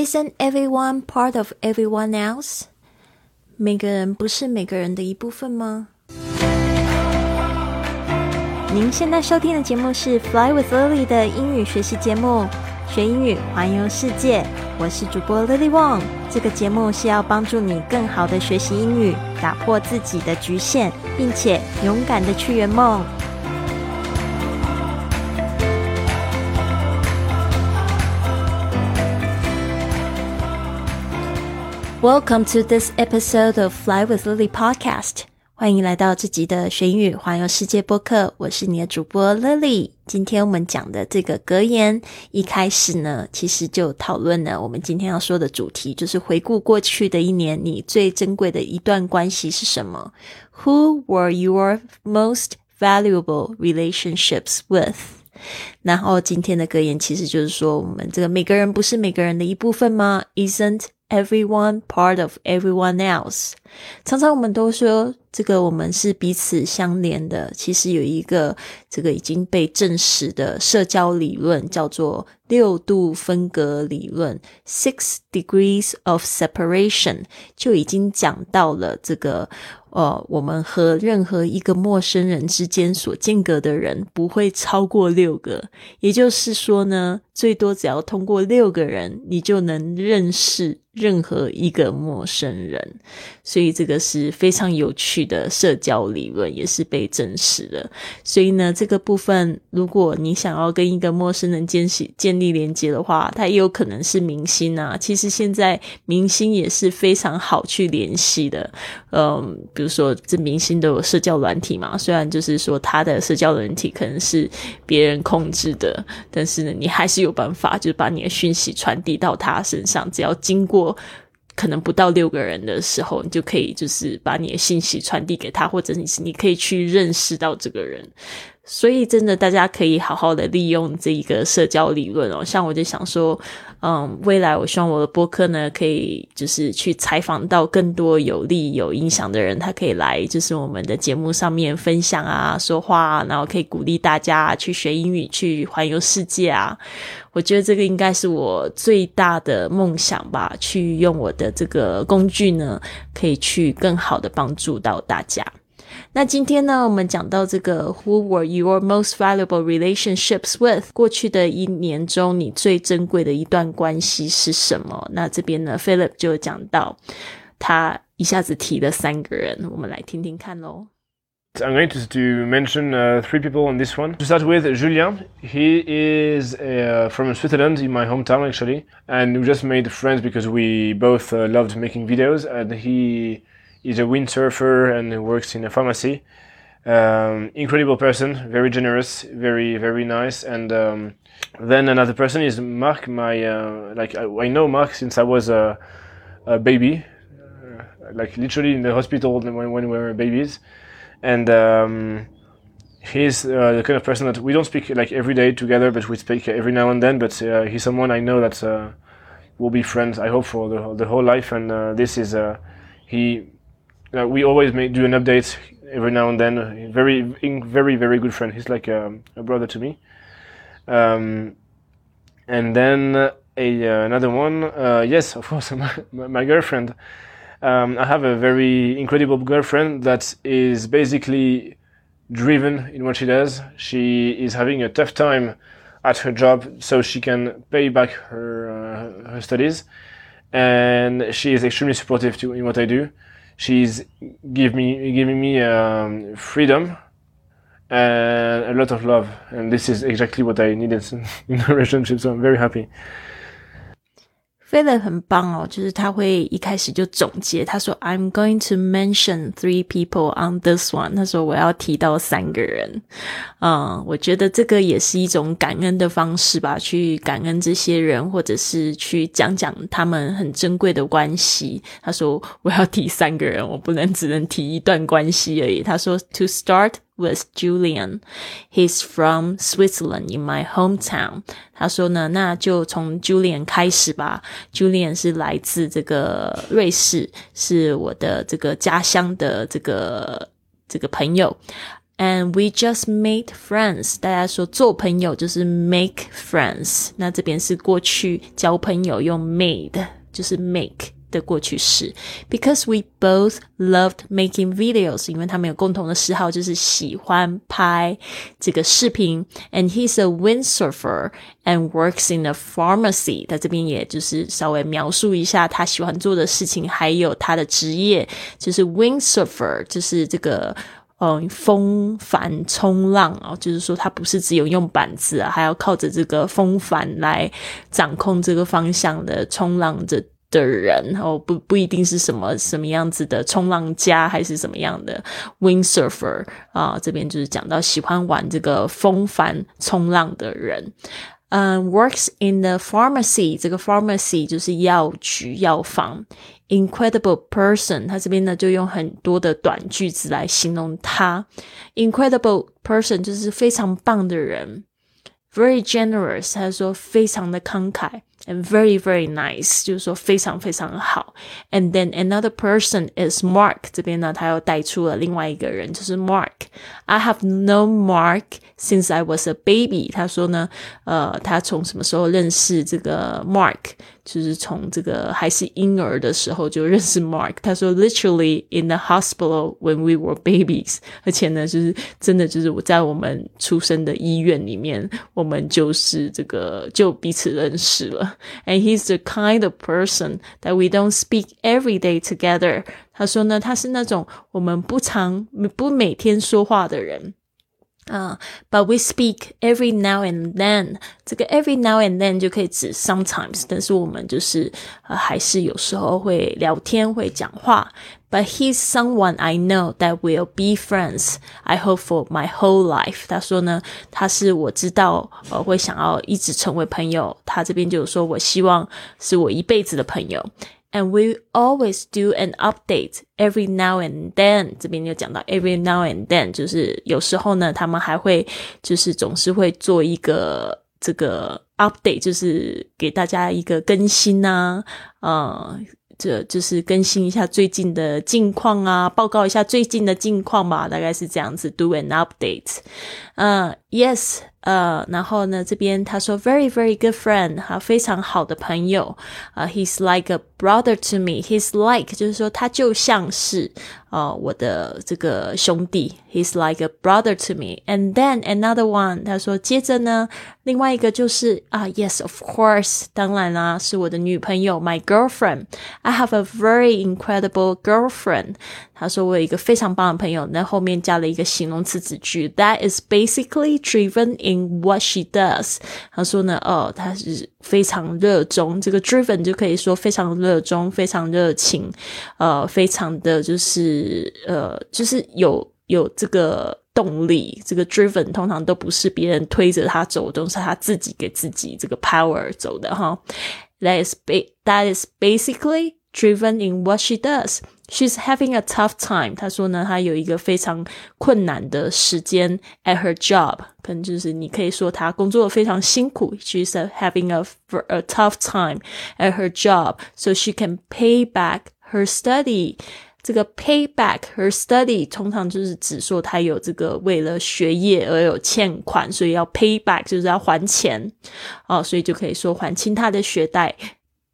Isn't everyone part of everyone else？每个人不是每个人的一部分吗？您现在收听的节目是《Fly with Lily》的英语学习节目，学英语环游世界。我是主播 Lily Wong。这个节目是要帮助你更好的学习英语，打破自己的局限，并且勇敢的去圆梦。Welcome to this episode of Fly with Lily podcast。欢迎来到这集的学英语环游世界播客。我是你的主播 Lily。今天我们讲的这个格言，一开始呢，其实就讨论了我们今天要说的主题，就是回顾过去的一年，你最珍贵的一段关系是什么？Who were your most valuable relationships with？然后今天的格言其实就是说，我们这个每个人不是每个人的一部分吗？Isn't everyone part of everyone else。常常我们都说这个我们是彼此相连的，其实有一个这个已经被证实的社交理论，叫做六度分隔理论 （Six Degrees of Separation），就已经讲到了这个。呃，我们和任何一个陌生人之间所间隔的人不会超过六个，也就是说呢，最多只要通过六个人，你就能认识。任何一个陌生人，所以所以这个是非常有趣的社交理论，也是被证实的。所以呢，这个部分，如果你想要跟一个陌生人建系建立连接的话，他也有可能是明星啊。其实现在明星也是非常好去联系的。嗯，比如说这明星都有社交软体嘛，虽然就是说他的社交软体可能是别人控制的，但是呢，你还是有办法，就是把你的讯息传递到他身上，只要经过。可能不到六个人的时候，你就可以就是把你的信息传递给他，或者你你可以去认识到这个人。所以，真的，大家可以好好的利用这一个社交理论哦。像我就想说，嗯，未来我希望我的播客呢，可以就是去采访到更多有利、有影响的人，他可以来就是我们的节目上面分享啊、说话，然后可以鼓励大家去学英语、去环游世界啊。我觉得这个应该是我最大的梦想吧，去用我的这个工具呢，可以去更好的帮助到大家。那今天呢，我们讲到这个 Who were your most valuable relationships with？过去的一年中，你最珍贵的一段关系是什么？那这边呢，Philip 就讲到，他一下子提了三个人，我们来听听看喽。I'm going to, to mention uh, three people on this one. To start with, Julien. He is uh, from Switzerland, in my hometown actually, and we just made friends because we both uh, loved making videos. And he He's a windsurfer and works in a pharmacy. Um, incredible person, very generous, very very nice. And um, then another person is Mark. My uh, like I, I, know Mark since I was a, a baby, uh, like literally in the hospital when, when we were babies, and. Um, he's uh, the kind of person that we don't speak like every day together, but we speak every now and then. But uh, he's someone I know that uh, will be friends. I hope for the, the whole life. And uh, this is uh, he uh, we always make, do an update every now and then. Very, very, very good friend. He's like a, a brother to me. Um, and then a uh, another one, uh, yes, of course, my, my girlfriend. Um, I have a very incredible girlfriend that is basically driven in what she does. She is having a tough time at her job, so she can pay back her uh, her studies, and she is extremely supportive to in what I do she's give me giving me um, freedom and a lot of love. And this is exactly what i needed in a relationship so i'm very happy 飞了很棒哦，就是他会一开始就总结，他说 "I'm going to mention three people on this one"，他说我要提到三个人，嗯，我觉得这个也是一种感恩的方式吧，去感恩这些人，或者是去讲讲他们很珍贵的关系。他说我要提三个人，我不能只能提一段关系而已。他说 "To start"。with Julian. He's from Switzerland in my hometown. 他说呢，那就从 Julian 开始吧。Julian 是来自这个瑞士，是我的这个家乡的这个这个朋友。 And we just made friends。大家说做朋友就是 make friends。那这边是过去交朋友用 made，就是 make。 的过去式，because we both loved making videos，因为他们有共同的嗜好，就是喜欢拍这个视频。And he's a windsurfer and works in a pharmacy。他这边也就是稍微描述一下他喜欢做的事情，还有他的职业，就是 windsurfer，就是这个。嗯，风帆冲浪哦，就是说他不是只有用板子啊，还要靠着这个风帆来掌控这个方向的冲浪的。的人哦，不不一定是什么什么样子的冲浪家，还是什么样的 windsurfer 啊？这边就是讲到喜欢玩这个风帆冲浪的人。嗯，works in the pharmacy，这个 pharmacy 就是药局药房。Incredible person，他这边呢就用很多的短句子来形容他。Incredible person 就是非常棒的人。Very generous，他说非常的慷慨。and very very nice，就是说非常非常好。And then another person is Mark，这边呢他又带出了另外一个人，就是 Mark。I have known Mark since I was a baby。他说呢，呃，他从什么时候认识这个 Mark？ 就是从这个还是婴儿的时候就认识 Mark。他说，literally in the hospital when we were babies。而且呢，就是真的就是我在我们出生的医院里面，我们就是这个就彼此认识了。And he's the kind of person that we don't speak every day together。他说呢，他是那种我们不常不每天说话的人。 啊、uh,，but we speak every now and then。这个 every now and then 就可以指 sometimes，但是我们就是呃还是有时候会聊天会讲话。But he's someone I know that will be friends. I hope for my whole life。他说呢，他是我知道呃会想要一直成为朋友。他这边就有说我希望是我一辈子的朋友。 And we always do an update every now and then。这边就讲到 every now and then，就是有时候呢，他们还会就是总是会做一个这个 update，就是给大家一个更新呐、啊，呃，这就是更新一下最近的近况啊，报告一下最近的近况吧，大概是这样子，do an update。嗯 ，yes。呃，然后呢，这边他说 very very good friend，哈，非常好的朋友，啊、uh,，he's like a brother to me，he's like 就是说他就像是呃我的这个兄弟，he's like a brother to me，and then another one，他说接着呢，另外一个就是啊、uh,，yes of course，当然啦，是我的女朋友，my girlfriend，I have a very incredible girlfriend，他说我有一个非常棒的朋友，那后面加了一个形容词子句，that is basically Driven in what she does。他说呢，哦，他是非常热衷，这个 driven 就可以说非常热衷、非常热情，呃，非常的就是呃，就是有有这个动力。这个 driven 通常都不是别人推着他走，都是他自己给自己这个 power 走的哈。That is that is basically driven in what she does. She's having a tough time。她说呢，她有一个非常困难的时间 at her job，可能就是你可以说她工作非常辛苦。She's having a a tough time at her job, so she can pay back her study。这个 pay back her study 通常就是指说她有这个为了学业而有欠款，所以要 pay back 就是要还钱哦，所以就可以说还清她的学贷。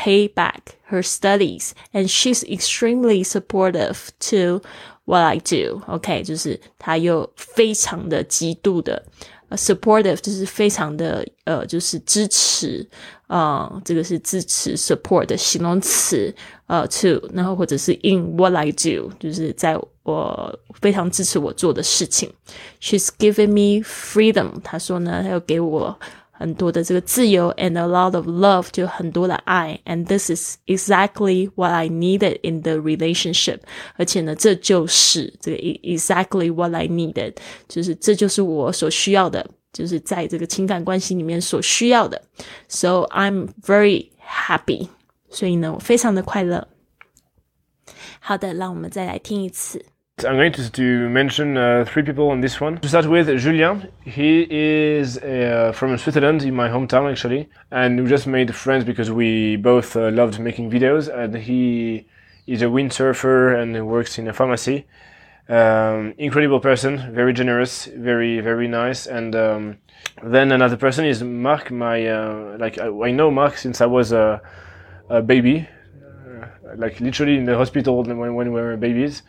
pay back her studies, and she's extremely supportive to what I do. OK，就是她又非常的极度的。呃，supportive 就是非常的呃，就是支持，呃，这个是支持 support 的形容词，呃，to，然后或者是 in what I do，就是在我非常支持我做的事情。She's giving me freedom，她说呢，她要给我 很多的这个自由，and a lot of love，就很多的爱，and this is exactly what I needed in the relationship。而且呢，这就是这个 exactly what I needed，就是这就是我所需要的，就是在这个情感关系里面所需要的。So I'm very happy，所以呢，我非常的快乐。好的，让我们再来听一次。 I'm going to, to mention uh, three people on this one. To start with, Julien. He is uh, from Switzerland, in my hometown actually, and we just made friends because we both uh, loved making videos. And he is a windsurfer and works in a pharmacy. Um, incredible person, very generous, very very nice. And um, then another person is Mark. My uh, like I, I, know Mark since I was a, a baby, uh, like literally in the hospital when when we were babies,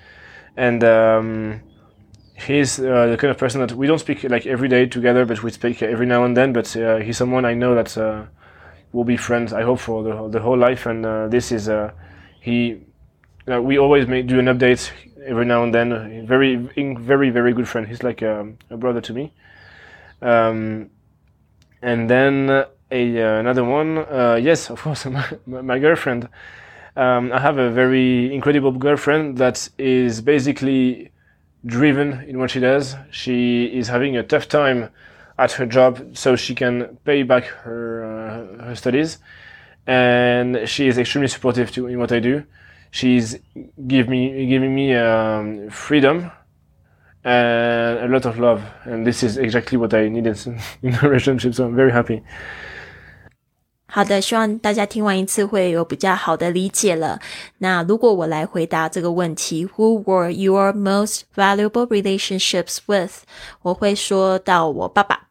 and. Um, he's uh, the kind of person that we don't speak like every day together, but we speak every now and then. But uh, he's someone I know that uh, will be friends. I hope for the, the whole life. And uh, this is uh, he. we always make, do an update every now and then. Very, very, very good friend. He's like a, a brother to me. Um, and then a another one. yes, of course, my, my girlfriend. Um, I have a very incredible girlfriend that is basically driven in what she does. She is having a tough time at her job, so she can pay back her uh, her studies, and she is extremely supportive to in what I do. She's give me giving me um, freedom and a lot of love, and this is exactly what I needed in a relationship. So I'm very happy. 好的，希望大家听完一次会有比较好的理解了。那如果我来回答这个问题，Who were your most valuable relationships with？我会说到我爸爸。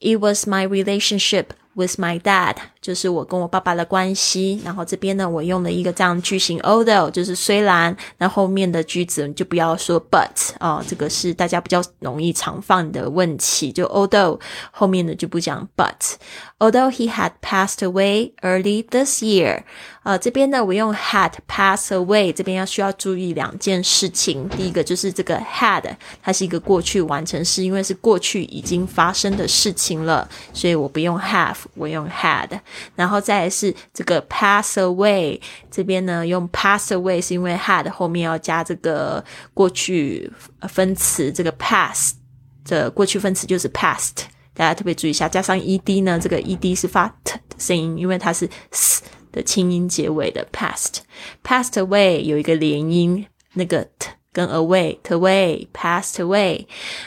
It was my relationship with my dad，就是我跟我爸爸的关系。然后这边呢，我用了一个这样句型，although 就是虽然，那后面的句子就不要说 but 啊，这个是大家比较容易常犯的问题。就 although 后面的就不讲 but。Although he had passed away early this year，呃，这边呢，我用 had passed away，这边要需要注意两件事情。第一个就是这个 had，它是一个过去完成式，因为是过去已经发生的事情了，所以我不用 have，我用 had。然后再是这个 pass away，这边呢用 pass away 是因为 had 后面要加这个过去分词，这个 pass 的过去分词就是 past。大家特别注意一下，加上 e d 呢，这个 e d 是发 t 的声音，因为它是 s 的清音结尾的。past，passed away 有一个连音，那个 t 跟 away t away passed away。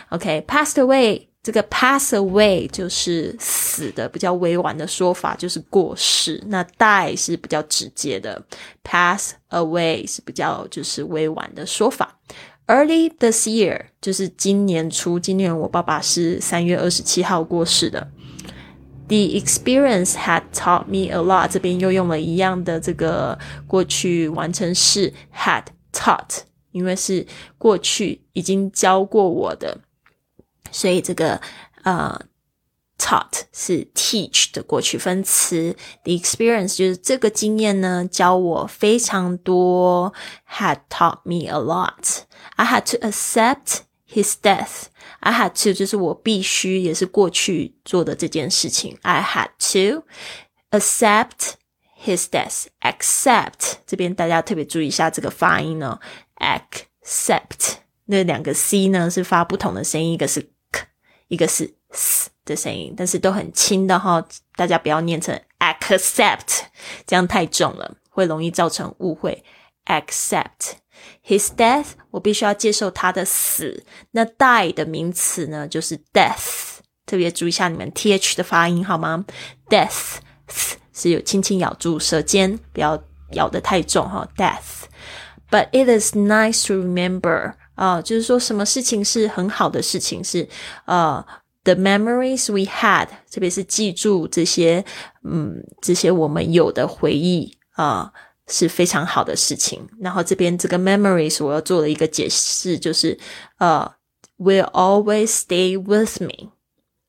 OK，passed away 这个 pass away 就是死的，比较委婉的说法就是过世。那 die 是比较直接的，pass away 是比较就是委婉的说法。Early this year，就是今年初，今年我爸爸是三月二十七号过世的。The experience had taught me a lot，这边又用了一样的这个过去完成式 had taught，因为是过去已经教过我的，所以这个呃。Taught 是 teach 的过去分词，the experience 就是这个经验呢，教我非常多。Had taught me a lot. I had to accept his death. I had to 就是我必须，也是过去做的这件事情。I had to accept his death. Accept 这边大家特别注意一下这个发音呢。Accept 那两个 c 呢是发不同的声音，一个是 k， 一个是 s。的声音，但是都很轻的哈，大家不要念成 accept，这样太重了，会容易造成误会。accept his death，我必须要接受他的死。那 die 的名词呢，就是 death，特别注意一下你们 th 的发音好吗？death 是有轻轻咬住舌尖，不要咬得太重哈。death，but it is nice to remember 啊，就是说什么事情是很好的事情，是呃。The memories we had，特别是记住这些，嗯，这些我们有的回忆啊，是非常好的事情。然后这边这个 memories 我要做了一个解释，就是呃，will always stay with me，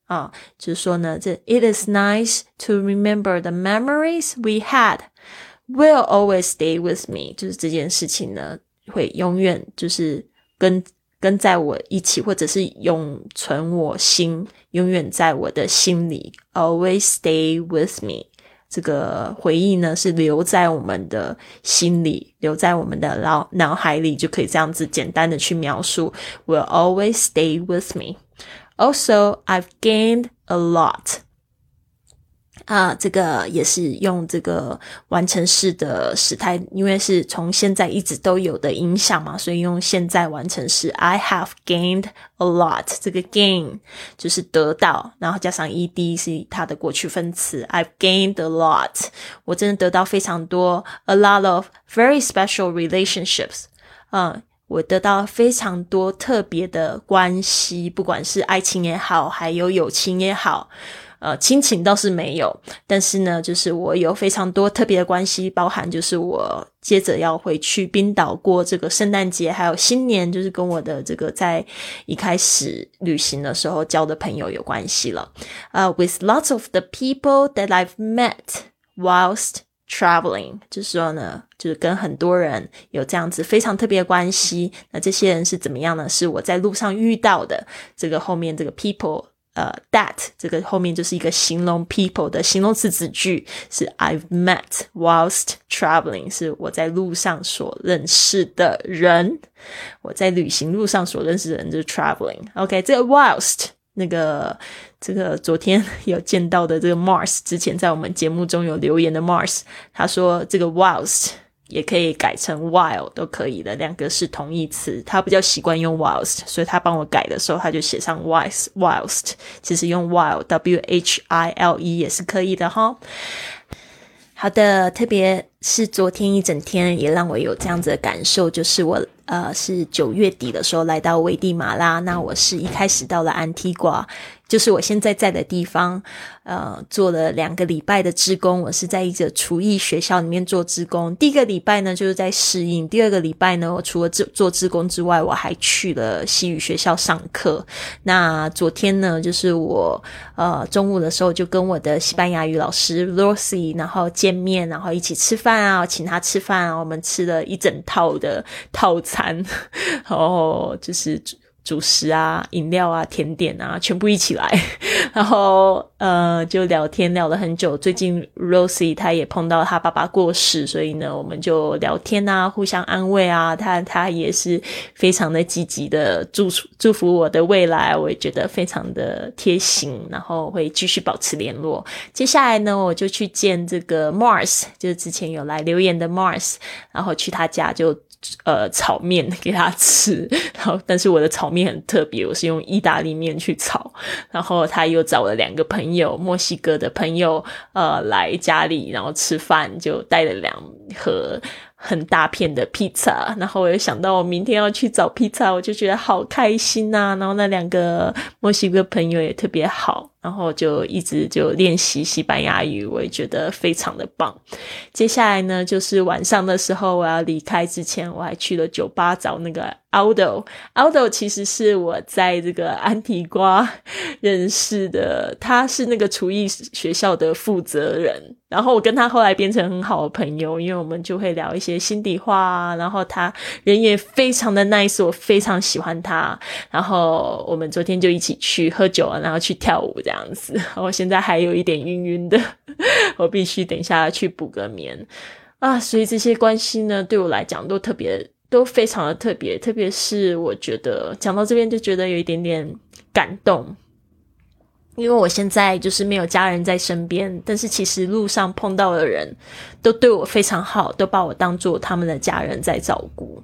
啊，就是说呢，这 it is nice to remember the memories we had，will always stay with me，就是这件事情呢，会永远就是跟。跟在我一起，或者是永存我心，永远在我的心里，always stay with me。这个回忆呢，是留在我们的心里，留在我们的脑脑海里，就可以这样子简单的去描述，will always stay with me。Also, I've gained a lot. 啊，这个也是用这个完成式的时态，因为是从现在一直都有的影响嘛，所以用现在完成式。I have gained a lot，这个 gain 就是得到，然后加上 ed 是它的过去分词。I've gained a lot，我真的得到非常多，a lot of very special relationships。嗯，我得到非常多特别的关系，不管是爱情也好，还有友情也好。呃，亲情倒是没有，但是呢，就是我有非常多特别的关系，包含就是我接着要回去冰岛过这个圣诞节，还有新年，就是跟我的这个在一开始旅行的时候交的朋友有关系了。呃，with lots of the people that I've met whilst traveling，就是说呢，就是跟很多人有这样子非常特别的关系。那这些人是怎么样呢？是我在路上遇到的。这个后面这个 people。呃，that 这个后面就是一个形容 people 的形容词子句，是 I've met whilst traveling，是我在路上所认识的人，我在旅行路上所认识的人就是 traveling。OK，这个 whilst 那个这个昨天 有见到的这个 Mars，之前在我们节目中有留言的 Mars，他说这个 whilst。也可以改成 while 都可以的，两个是同义词。他比较习惯用 whilst，所以他帮我改的时候，他就写上 whilst。whilst 其实用 while w h i l e 也是可以的哈。好的，特别是昨天一整天也让我有这样子的感受，就是我呃是九月底的时候来到危地马拉，那我是一开始到了安提瓜。就是我现在在的地方，呃，做了两个礼拜的职工。我是在一个厨艺学校里面做职工。第一个礼拜呢，就是在适应；第二个礼拜呢，我除了做做职工之外，我还去了西语学校上课。那昨天呢，就是我呃中午的时候就跟我的西班牙语老师 Lucy 然后见面，然后一起吃饭饭啊，请他吃饭啊，我们吃了一整套的套餐，然 后就是。主食啊，饮料啊，甜点啊，全部一起来，然后呃，就聊天聊了很久。最近 Rosie 她也碰到她爸爸过世，所以呢，我们就聊天啊，互相安慰啊。她她也是非常的积极的祝福祝福我的未来，我也觉得非常的贴心，然后会继续保持联络。接下来呢，我就去见这个 Mars，就是之前有来留言的 Mars，然后去他家就。呃，炒面 给他吃，然后但是我的炒面很特别，我是用意大利面去炒，然后他又找了两个朋友，墨西哥的朋友，呃，来家里，然后吃饭，就带了两盒。很大片的披萨，然后我又想到我明天要去找披萨，我就觉得好开心呐。然后那两个墨西哥朋友也特别好，然后就一直就练习西班牙语，我也觉得非常的棒。接下来呢，就是晚上的时候我要离开之前，我还去了酒吧找那个。Aldo，Aldo 其实是我在这个安提瓜认识的，他是那个厨艺学校的负责人。然后我跟他后来变成很好的朋友，因为我们就会聊一些心底话啊。然后他人也非常的 nice，我非常喜欢他。然后我们昨天就一起去喝酒啊然后去跳舞这样子。我现在还有一点晕晕的，我必须等一下去补个眠啊。所以这些关系呢，对我来讲都特别。都非常的特别，特别是我觉得讲到这边就觉得有一点点感动，因为我现在就是没有家人在身边，但是其实路上碰到的人都对我非常好，都把我当做他们的家人在照顾，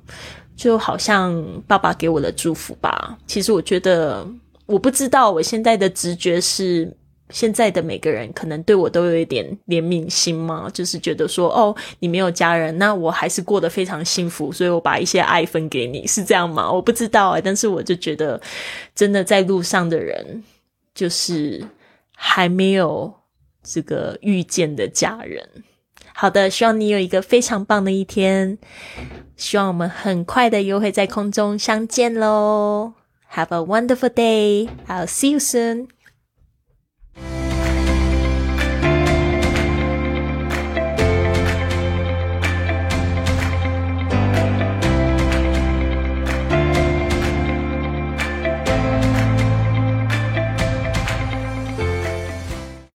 就好像爸爸给我的祝福吧。其实我觉得，我不知道我现在的直觉是。现在的每个人可能对我都有一点怜悯心嘛，就是觉得说，哦，你没有家人，那我还是过得非常幸福，所以我把一些爱分给你，是这样吗？我不知道哎，但是我就觉得，真的在路上的人，就是还没有这个遇见的家人。好的，希望你有一个非常棒的一天，希望我们很快的又会在空中相见喽。Have a wonderful day. I'll see you soon.